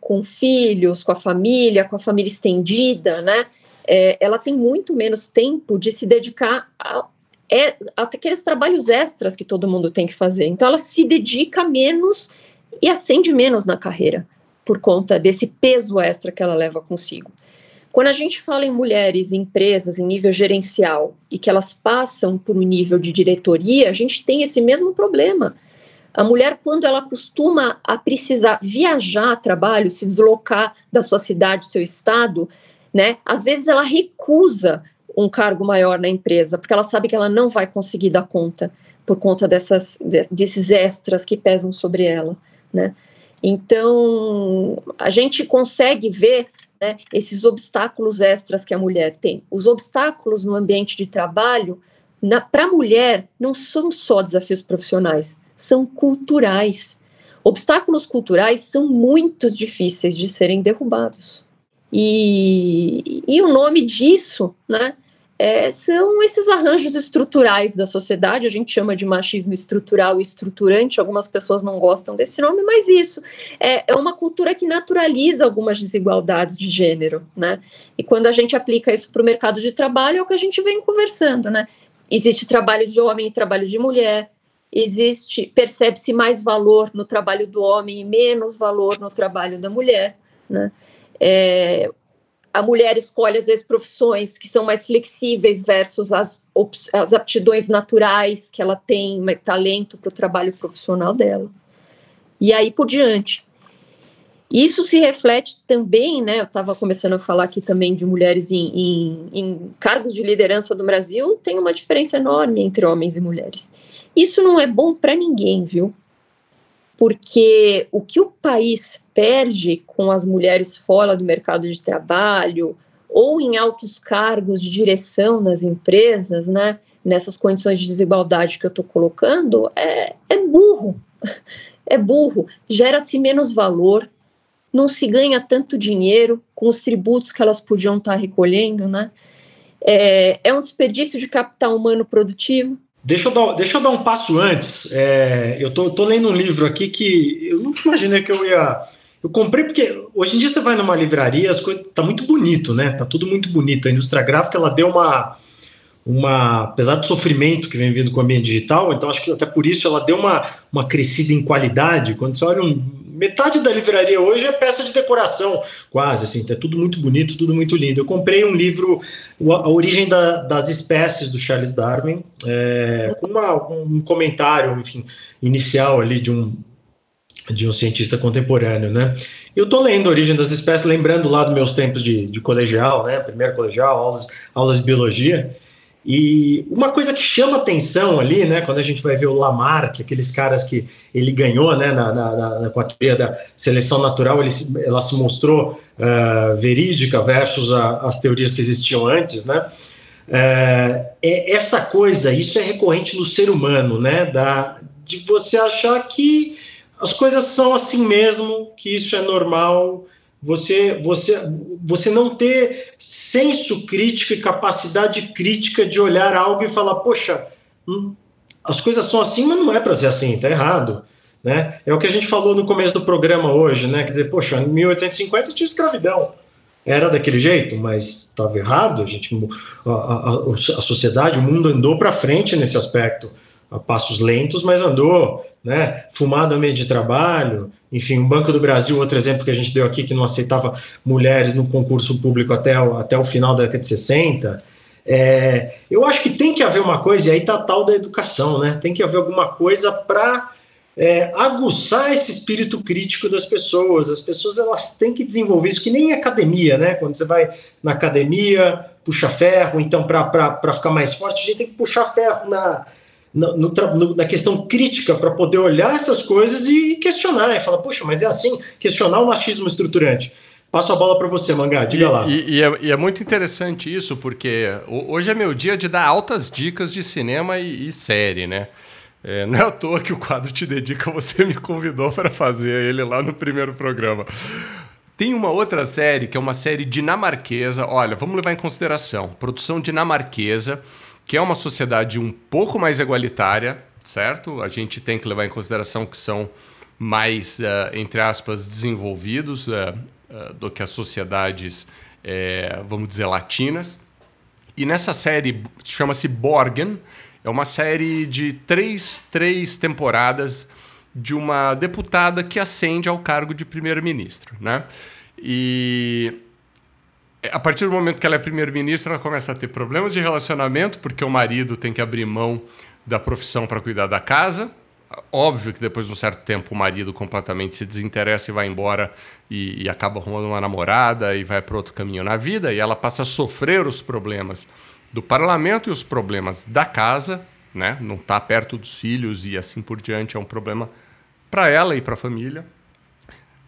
com filhos, com a família, com a família estendida, né? É, ela tem muito menos tempo de se dedicar a, é, aqueles trabalhos extras que todo mundo tem que fazer. Então, ela se dedica menos e acende menos na carreira, por conta desse peso extra que ela leva consigo. Quando a gente fala em mulheres em empresas em nível gerencial e que elas passam por um nível de diretoria, a gente tem esse mesmo problema. A mulher, quando ela costuma a precisar viajar a trabalho, se deslocar da sua cidade, seu estado, né? Às vezes ela recusa um cargo maior na empresa, porque ela sabe que ela não vai conseguir dar conta por conta dessas, desses extras que pesam sobre ela, né? Então, a gente consegue ver né, esses obstáculos extras que a mulher tem. Os obstáculos no ambiente de trabalho, para a mulher, não são só desafios profissionais, são culturais. Obstáculos culturais são muito difíceis de serem derrubados. E, e o nome disso, né, é, são esses arranjos estruturais da sociedade, a gente chama de machismo estrutural e estruturante, algumas pessoas não gostam desse nome, mas isso é, é, uma cultura que naturaliza algumas desigualdades de gênero, né? E quando a gente aplica isso para o mercado de trabalho, é o que a gente vem conversando, né? Existe trabalho de homem e trabalho de mulher, existe percebe-se mais valor no trabalho do homem e menos valor no trabalho da mulher, né? É, a mulher escolhe às vezes profissões que são mais flexíveis versus as, as aptidões naturais que ela tem, talento para o trabalho profissional dela. E aí por diante. Isso se reflete também, né? Eu estava começando a falar aqui também de mulheres em, em, em cargos de liderança do Brasil, tem uma diferença enorme entre homens e mulheres. Isso não é bom para ninguém, viu? Porque o que o país perde com as mulheres fora do mercado de trabalho ou em altos cargos de direção nas empresas, né, nessas condições de desigualdade que eu estou colocando, é, é burro. [LAUGHS] É burro. Gera-se menos valor, não se ganha tanto dinheiro com os tributos que elas podiam estar recolhendo, né? É, é um desperdício de capital humano produtivo, Deixa eu dar, deixa eu dar um passo antes. É, eu tô, tô lendo um livro aqui que eu nunca imaginei que eu ia. Eu comprei porque hoje em dia você vai numa livraria, as coisas tá muito bonito, né? Tá tudo muito bonito. A indústria gráfica ela deu uma uma apesar do sofrimento que vem vindo com o ambiente digital, então acho que até por isso ela deu uma, uma crescida em qualidade. Quando você olha um, metade da livraria hoje é peça de decoração, quase, assim, é tudo muito bonito, tudo muito lindo. Eu comprei um livro, A Origem da, das Espécies, do Charles Darwin, é, com uma, um comentário, enfim, inicial ali de um, de um cientista contemporâneo, né? Eu estou lendo Origem das Espécies, lembrando lá dos meus tempos de, de colegial, né? Primeiro colegial, aulas, aulas de biologia. E uma coisa que chama atenção ali, né? Quando a gente vai ver o Lamarck, aqueles caras que ele ganhou, né? Na, na, na, com a teoria da seleção natural, ele, ela se mostrou uh, verídica versus a, as teorias que existiam antes, né? Uh, é essa coisa, isso é recorrente no ser humano, né? Da, de você achar que as coisas são assim mesmo, que isso é normal, você, você, você não ter senso crítico e capacidade crítica de olhar algo e falar, poxa, hum, as coisas são assim, mas não é para ser assim, tá errado. Né? É o que a gente falou no começo do programa hoje, né? Quer dizer, poxa, em 1850 tinha escravidão. Era daquele jeito, mas estava errado. A gente, a, a, a sociedade, o mundo andou para frente nesse aspecto, a passos lentos, mas andou né? Fumado a meio de trabalho, enfim, o Banco do Brasil, outro exemplo que a gente deu aqui, que não aceitava mulheres no concurso público até o, até o final da década de 60. É, eu acho que tem que haver uma coisa, e aí está a tal da educação, né? Tem que haver alguma coisa para é, aguçar esse espírito crítico das pessoas. As pessoas elas têm que desenvolver isso, que nem academia, né? Quando você vai na academia, puxa ferro, então para ficar mais forte, a gente tem que puxar ferro na, no, no, na questão crítica para poder olhar essas coisas e questionar, e falar, puxa, mas é assim, questionar o machismo estruturante. Passo a bola para você, Mangá, diga e, lá. E, e, é, e, é, muito interessante isso, porque hoje é meu dia de dar altas dicas de cinema e, série, né? É, não é à toa que o quadro Te Dedica você me convidou para fazer ele lá no primeiro programa. Tem uma outra série, que é uma série dinamarquesa. Olha, vamos levar em consideração. Produção dinamarquesa que é uma sociedade um pouco mais igualitária, certo? A gente tem que levar em consideração que são mais, uh, entre aspas, desenvolvidos uh, uh, do que as sociedades, vamos dizer, latinas. E nessa série, chama-se Borgen, é uma série de três, três temporadas de uma deputada que ascende ao cargo de primeiro-ministro, né? E a partir do momento que ela é primeiro-ministra, ela começa a ter problemas de relacionamento, porque o marido tem que abrir mão da profissão para cuidar da casa. Óbvio que depois de um certo tempo o marido completamente se desinteressa e vai embora e, e acaba arrumando uma namorada e vai para outro caminho na vida, e ela passa a sofrer os problemas do parlamento e os problemas da casa, né? Não está perto dos filhos e assim por diante é um problema para ela e para a família.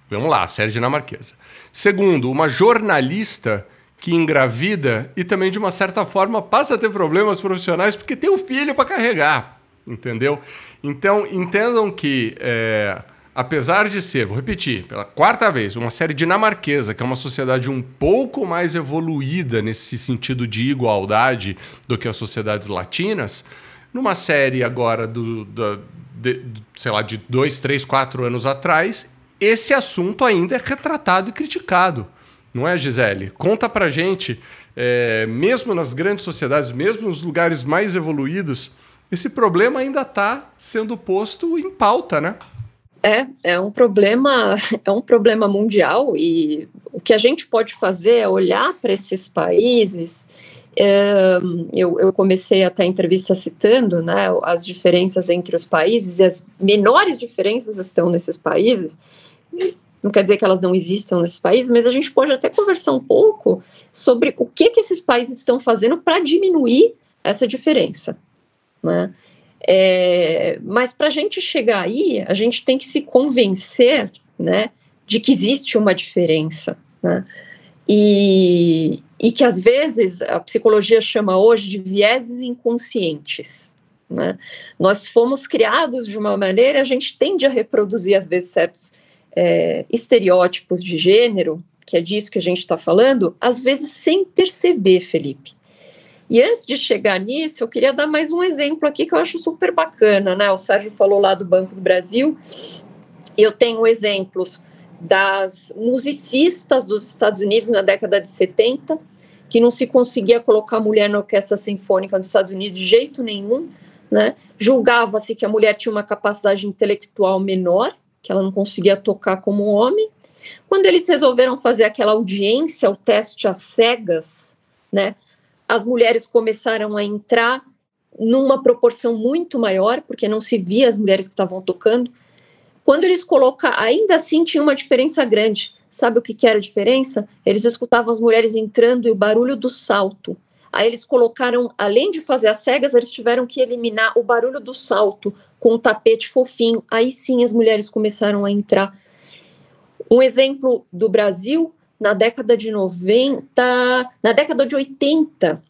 Vamos lá, série dinamarquesa. Segundo, uma jornalista que engravida e também, de uma certa forma, passa a ter problemas profissionais porque tem um filho para carregar, entendeu? Então, entendam que, é, apesar de ser, vou repetir, pela quarta vez, uma série dinamarquesa, que é uma sociedade um pouco mais evoluída nesse sentido de igualdade do que as sociedades latinas, numa série agora do, do, de, sei lá, de dois, três, quatro anos atrás, esse assunto ainda é retratado e criticado. Não é, Gisele? Conta pra gente, é, mesmo nas grandes sociedades, mesmo nos lugares mais evoluídos, esse problema ainda está sendo posto em pauta, né? É, é um problema, [LAUGHS] é um problema mundial e o que a gente pode fazer é olhar para esses países. Eu, eu, comecei até a entrevista citando né, as diferenças entre os países e as menores diferenças estão nesses países. Não quer dizer que elas não existam nesses países, mas a gente pode até conversar um pouco sobre o que, que esses países estão fazendo para diminuir essa diferença. Né? É, mas para a gente chegar aí, a gente tem que se convencer né, de que existe uma diferença. Né? E, e que às vezes a psicologia chama hoje de vieses inconscientes. Né? Nós fomos criados de uma maneira, a gente tende a reproduzir às vezes certos é, estereótipos de gênero, que é disso que a gente está falando, às vezes sem perceber, Felipe. E antes de chegar nisso, eu queria dar mais um exemplo aqui que eu acho super bacana, né? O Sérgio falou lá do Banco do Brasil. Eu tenho exemplos das musicistas dos Estados Unidos na década de 70, que não se conseguia colocar mulher na orquestra sinfônica dos Estados Unidos de jeito nenhum, né? Julgava-se que a mulher tinha uma capacidade intelectual menor, que ela não conseguia tocar como homem. Quando eles resolveram fazer aquela audiência, o teste às cegas, né, as mulheres começaram a entrar numa proporção muito maior, porque não se via as mulheres que estavam tocando. Quando eles colocaram, ainda assim tinha uma diferença grande. Sabe o que, que era a diferença? Eles escutavam as mulheres entrando e o barulho do salto. Aí eles colocaram, além de fazer as cegas, eles tiveram que eliminar o barulho do salto com um tapete fofinho. Aí sim as mulheres começaram a entrar. Um exemplo do Brasil, na década de 90, na década de 80,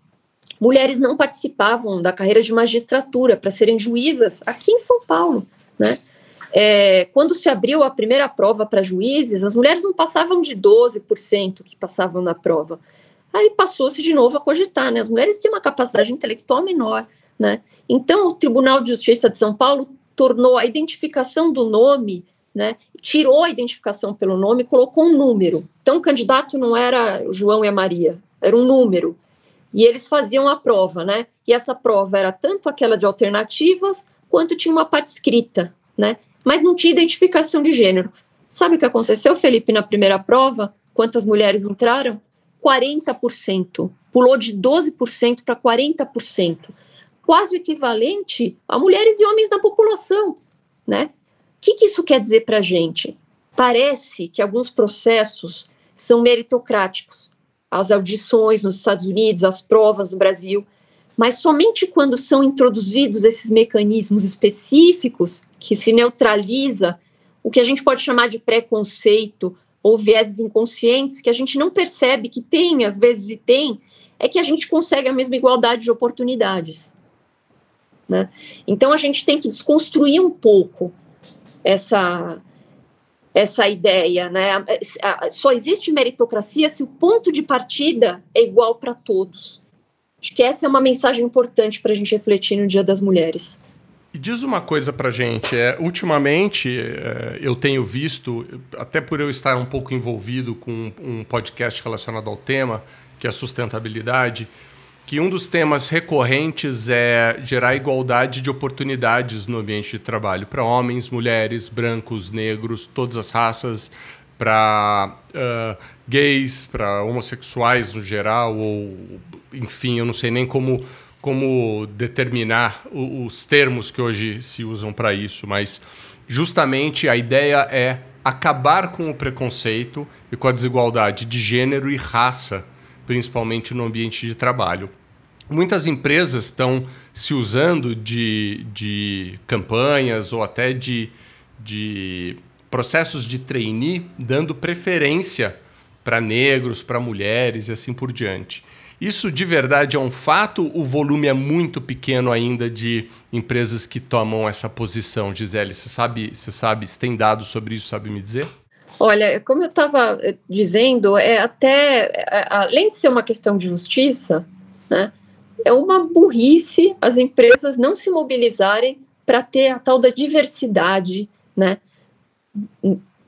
mulheres não participavam da carreira de magistratura para serem juízas aqui em São Paulo, né? É, quando se abriu a primeira prova para juízes, as mulheres não passavam de 12% que passavam na prova. Aí passou-se de novo a cogitar, né? As mulheres têm uma capacidade intelectual menor, né? Então, o Tribunal de Justiça de São Paulo tornou a identificação do nome, né? Tirou a identificação pelo nome e colocou um número. Então, o candidato não era o João e a Maria, era um número. E eles faziam a prova, né? E essa prova era tanto aquela de alternativas, quanto tinha uma parte escrita, né? Mas não tinha identificação de gênero. Sabe o que aconteceu, Felipe, na primeira prova? Quantas mulheres entraram? 40%. Pulou de 12% para 40%. Quase o equivalente a mulheres e homens da população, né? O que, que isso quer dizer para a gente? Parece que alguns processos são meritocráticos. As audições nos Estados Unidos, as provas no Brasil, mas somente quando são introduzidos esses mecanismos específicos que se neutraliza o que a gente pode chamar de preconceito ou vieses inconscientes que a gente não percebe que tem, às vezes e tem, é que a gente consegue a mesma igualdade de oportunidades. Né? Então a gente tem que desconstruir um pouco essa essa ideia, né? Só existe meritocracia se o ponto de partida é igual para todos. Acho que essa é uma mensagem importante para a gente refletir no Dia das Mulheres. E diz uma coisa para gente, é, ultimamente é, eu tenho visto, até por eu estar um pouco envolvido com um podcast relacionado ao tema, que é sustentabilidade, que um dos temas recorrentes é gerar igualdade de oportunidades no ambiente de trabalho para homens, mulheres, brancos, negros, todas as raças, para uh, gays, para homossexuais no geral, ou enfim, eu não sei nem como como determinar os termos que hoje se usam para isso, mas justamente a ideia é acabar com o preconceito e com a desigualdade de gênero e raça, principalmente no ambiente de trabalho. Muitas empresas estão se usando de, de campanhas ou até de, de processos de trainee, dando preferência para negros, para mulheres e assim por diante. Isso de verdade é um fato? O volume é muito pequeno ainda de empresas que tomam essa posição, Gisele? Você sabe, você sabe, se tem dados sobre isso, sabe me dizer? Olha, como eu estava eh, dizendo, é até é, além de ser uma questão de justiça, né, é uma burrice as empresas não se mobilizarem para ter a tal da diversidade, né,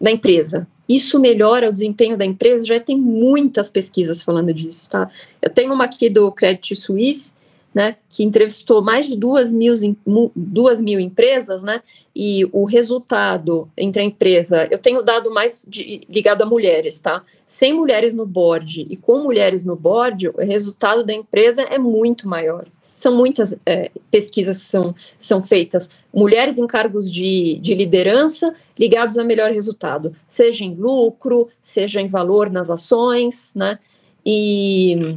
da empresa isso melhora o desempenho da empresa, já tem muitas pesquisas falando disso, tá? Eu tenho uma aqui do Credit Suisse, né, que entrevistou mais de duas mil, duas mil empresas, né, e o resultado entre a empresa, eu tenho dado mais de, ligado a mulheres, tá? Sem mulheres no board e com mulheres no board, o resultado da empresa é muito maior. São muitas é, pesquisas que são, são feitas. Mulheres em cargos de, de liderança ligados a melhor resultado, seja em lucro, seja em valor nas ações, né? E,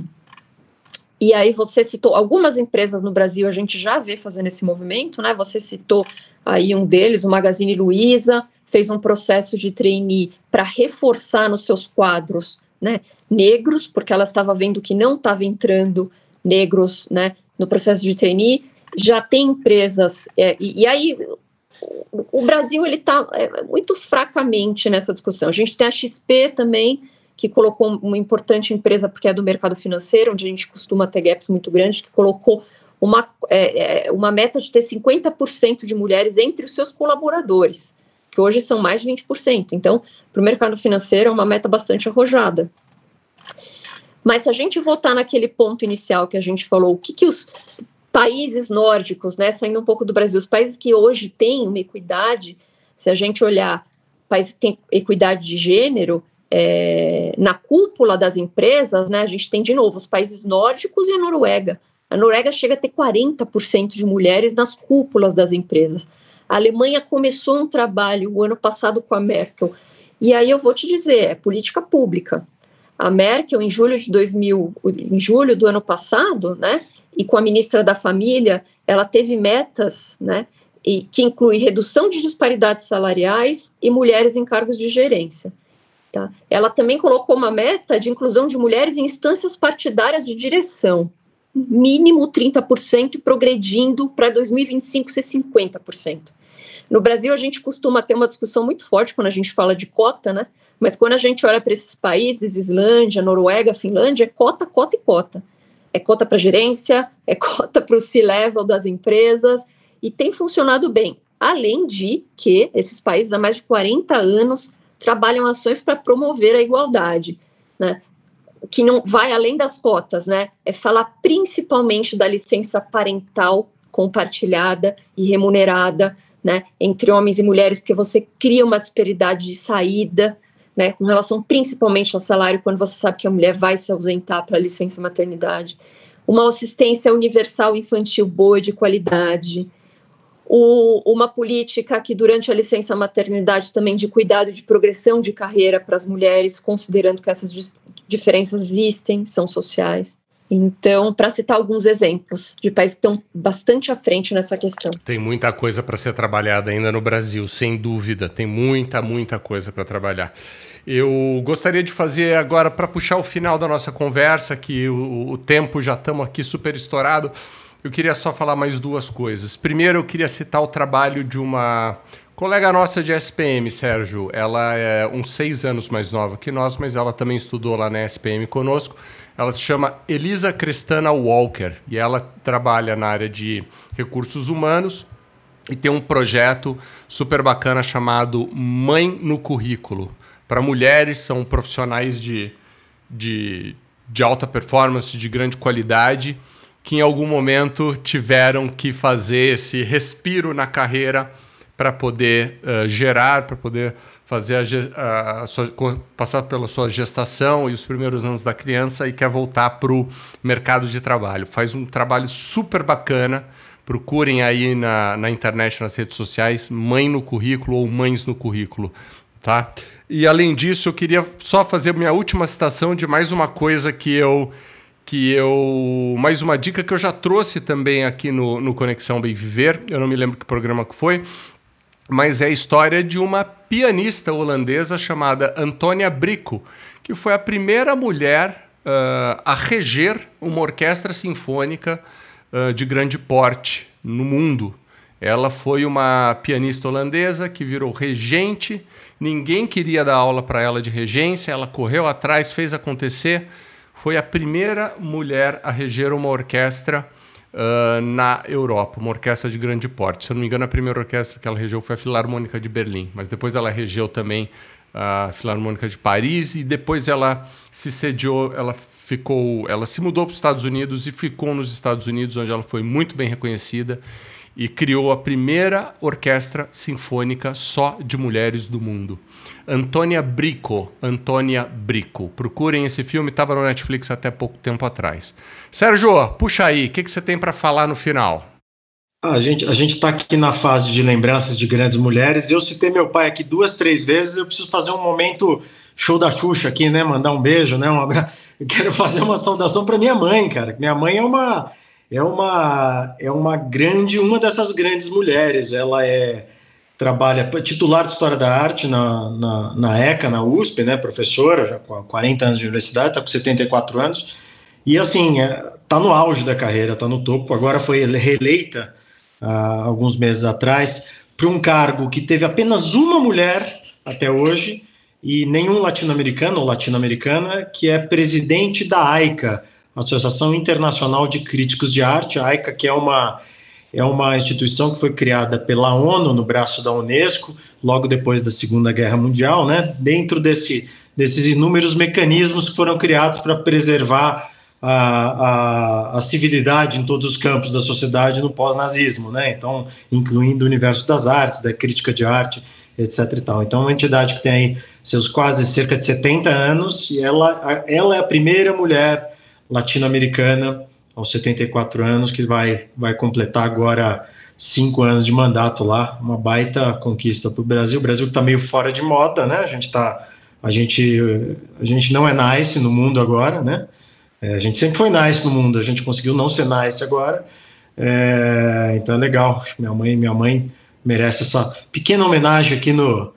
e aí você citou algumas empresas no Brasil, a gente já vê fazendo esse movimento, né? Você citou aí um deles, o Magazine Luiza, fez um processo de trainee para reforçar nos seus quadros, né, negros, porque ela estava vendo que não estava entrando negros, né, no processo de trainee, já tem empresas, é, e, e, aí o Brasil ele está é, muito fracamente nessa discussão. A gente tem a XP também, que colocou uma importante empresa, porque é do mercado financeiro, onde a gente costuma ter gaps muito grandes, que colocou uma, é, é uma meta de ter 50% de mulheres entre os seus colaboradores, que hoje são mais de 20%. Então, para o mercado financeiro é uma meta bastante arrojada. Mas se a gente voltar naquele ponto inicial que a gente falou, o que, que os países nórdicos, né, saindo um pouco do Brasil, os países que hoje têm uma equidade, se a gente olhar países que têm equidade de gênero, é, na cúpula das empresas, né, a gente tem de novo os países nórdicos e a Noruega. A Noruega chega a ter 40% de mulheres nas cúpulas das empresas. A Alemanha começou um trabalho o ano passado com a Merkel. E aí eu vou te dizer, é política pública. A Merkel, em julho de 2000, em julho do ano passado, né, e com a ministra da Família, ela teve metas, né, e, que inclui redução de disparidades salariais e mulheres em cargos de gerência. Tá? Ela também colocou uma meta de inclusão de mulheres em instâncias partidárias de direção, mínimo 30% e progredindo para 2025 ser 50%. No Brasil, a gente costuma ter uma discussão muito forte quando a gente fala de cota, né? Mas quando a gente olha para esses países, Islândia, Noruega, Finlândia, é cota, cota e cota. É cota para gerência, é cota para o C-level das empresas, e tem funcionado bem. Além de que esses países há mais de 40 anos trabalham ações para promover a igualdade, né? Que não vai além das cotas, né? É falar principalmente da licença parental compartilhada e remunerada, né, entre homens e mulheres, porque você cria uma disparidade de saída, né, com relação principalmente ao salário, quando você sabe que a mulher vai se ausentar para licença maternidade. Uma assistência universal infantil boa de qualidade, o, uma política que durante a licença maternidade também de cuidado de progressão de carreira para as mulheres, considerando que essas diferenças existem, são sociais. Então, para citar alguns exemplos de países que estão bastante à frente nessa questão. Tem muita coisa para ser trabalhada ainda no Brasil, sem dúvida. Tem muita, muita coisa para trabalhar. Eu gostaria de fazer agora, para puxar o final da nossa conversa, que o, o tempo já estamos aqui super estourado. Eu queria só falar mais duas coisas. Primeiro, eu queria citar o trabalho de uma colega nossa de SPM, Sérgio. Ela é uns seis anos mais nova que nós, mas ela também estudou lá na SPM conosco. Ela se chama Elisa Cristana Walker e ela trabalha na área de recursos humanos e tem um projeto super bacana chamado Mãe no Currículo. Para mulheres, são profissionais de, de, de alta performance, de grande qualidade que em algum momento tiveram que fazer esse respiro na carreira para poder uh, gerar, para poder fazer a, a, a sua, passar pela sua gestação e os primeiros anos da criança e quer voltar para o mercado de trabalho. Faz um trabalho super bacana. Procurem aí na, na internet, nas redes sociais, Mãe no Currículo ou Mães no Currículo. Tá? E além disso, eu queria só fazer minha última citação de mais uma coisa que eu que eu. Mais uma dica que eu já trouxe também aqui no, no Conexão Bem Viver, eu não me lembro que programa que foi, mas é a história de uma pianista holandesa chamada Antônia Brico, que foi a primeira mulher uh, a reger uma orquestra sinfônica uh, de grande porte no mundo. Ela foi uma pianista holandesa que virou regente, ninguém queria dar aula para ela de regência, ela correu atrás, fez acontecer. Foi a primeira mulher a reger uma orquestra uh, na Europa, uma orquestra de grande porte. Se eu não me engano, a primeira orquestra que ela regeu foi a Filarmônica de Berlim, mas depois ela regeu também a Filarmônica de Paris e depois ela se sediou, ela ficou, ela se mudou para os Estados Unidos e ficou nos Estados Unidos, onde ela foi muito bem reconhecida e criou a primeira orquestra sinfônica só de mulheres do mundo. Antônia Brico, Antônia Brico. Procurem esse filme, estava no Netflix até pouco tempo atrás. Sérgio, puxa aí, o que, que você tem para falar no final? Ah, a gente a está aqui na fase de lembranças de grandes mulheres. Eu citei meu pai aqui duas, três vezes. Eu preciso fazer um momento show da Xuxa aqui, né? Mandar um beijo, né? Um abra... Eu quero fazer uma saudação para minha mãe, cara. Minha mãe é uma é uma é uma grande, uma dessas grandes mulheres. Ela é trabalha titular de História da Arte na, na, na ECA, na USP, né, professora, já com 40 anos de universidade, está com 74 anos, e assim, está é, no auge da carreira, está no topo, agora foi reeleita há alguns meses atrás para um cargo que teve apenas uma mulher até hoje e nenhum latino-americano ou latino-americana, que é presidente da AICA, Associação Internacional de Críticos de Arte, a AICA, que é uma é uma instituição que foi criada pela ONU no braço da Unesco, logo depois da Segunda Guerra Mundial, né? Dentro desse, desses inúmeros mecanismos que foram criados para preservar a, a, a, civilidade em todos os campos da sociedade no pós-nazismo, né? Então, incluindo o universo das artes, da crítica de arte, etc. E tal. Então, é uma entidade que tem aí seus quase cerca de 70 anos e ela, ela é a primeira mulher latino-americana aos 74 anos, que vai, vai completar agora cinco anos de mandato lá, uma baita conquista para o Brasil. O Brasil está meio fora de moda, né? A gente tá, a gente, a gente não é nice no mundo agora, né? É, a gente sempre foi nice no mundo, a gente conseguiu não ser nice agora. É, então é legal. Minha mãe, minha mãe merece essa pequena homenagem aqui no,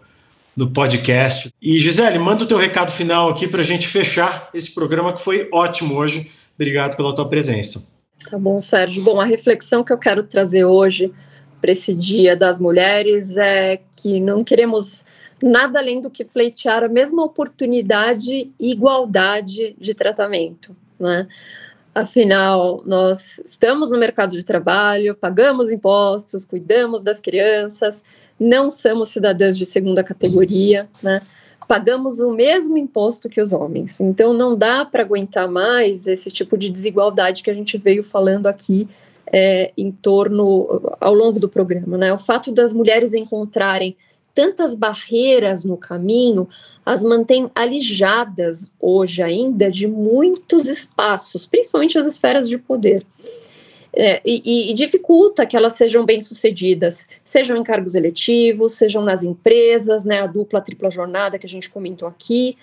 no podcast. E Gisele, manda o teu recado final aqui para a gente fechar esse programa que foi ótimo hoje. Obrigado pela tua presença. Tá bom, Sérgio. Bom, a reflexão que eu quero trazer hoje para esse Dia das Mulheres é que não queremos nada além do que pleitear a mesma oportunidade e igualdade de tratamento né? Afinal, nós estamos no mercado de trabalho, pagamos impostos, cuidamos das crianças, não somos cidadãs de segunda categoria, né? Pagamos o mesmo imposto que os homens. Então, não dá para aguentar mais esse tipo de desigualdade que a gente veio falando aqui é, em torno, ao longo do programa, né? O fato das mulheres encontrarem tantas barreiras no caminho as mantém alijadas hoje ainda de muitos espaços, principalmente as esferas de poder. É, e, e, dificulta que elas sejam bem-sucedidas, sejam em cargos eletivos, sejam nas empresas, né, a dupla, a tripla jornada que a gente comentou aqui.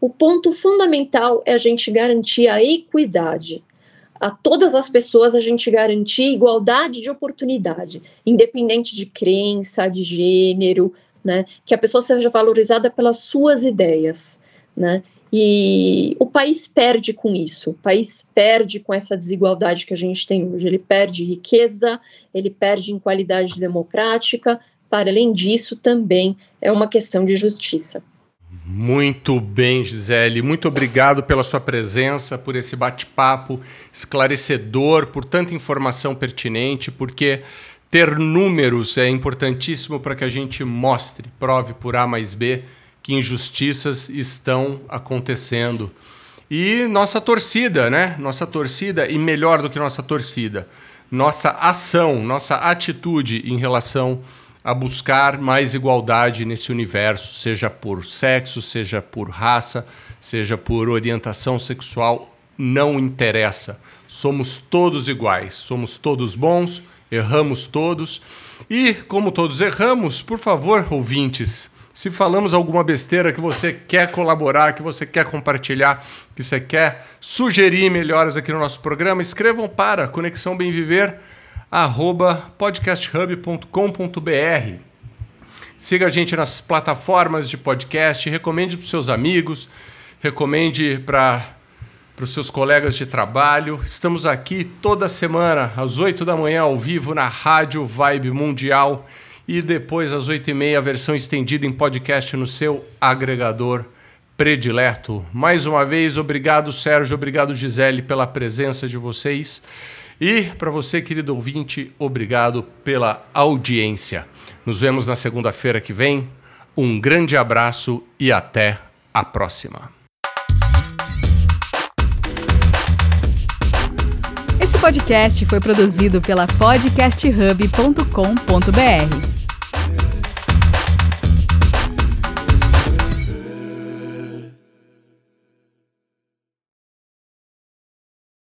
O ponto fundamental é a gente garantir a equidade. A todas as pessoas a gente garantir igualdade de oportunidade, independente de crença, de gênero, né? Que a pessoa seja valorizada pelas suas ideias, né? E o país perde com isso, o país perde com essa desigualdade que a gente tem hoje. Ele perde riqueza, ele perde em qualidade democrática, para além disso, também é uma questão de justiça. Muito bem, Gisele. Muito obrigado pela sua presença, por esse bate-papo esclarecedor, por tanta informação pertinente, porque ter números é importantíssimo para que a gente mostre, prove por A mais B que injustiças estão acontecendo. E nossa torcida, né? Nossa torcida, e melhor do que nossa torcida, nossa ação, nossa atitude em relação a buscar mais igualdade nesse universo, seja por sexo, seja por raça, seja por orientação sexual, não interessa. Somos todos iguais, somos todos bons erramos todos. E, como todos erramos, por favor, ouvintes, se falamos alguma besteira que você quer colaborar, que você quer compartilhar, que você quer sugerir melhoras aqui no nosso programa, escrevam para Conexão Bem Viver, arroba podcasthub.com.br. Siga a gente nas plataformas de podcast, recomende para os seus amigos, recomende para os seus colegas de trabalho. Estamos aqui toda semana, às 8 da manhã, ao vivo, na Rádio Vibe Mundial. E depois, às 8 e meia, a versão estendida em podcast no seu agregador predileto. Mais uma vez, obrigado, Sérgio, obrigado, Gisele, pela presença de vocês. E para você, querido ouvinte, obrigado pela audiência. Nos vemos na segunda-feira que vem. Um grande abraço e até a próxima. Esse podcast foi produzido pela podcasthub.com.br.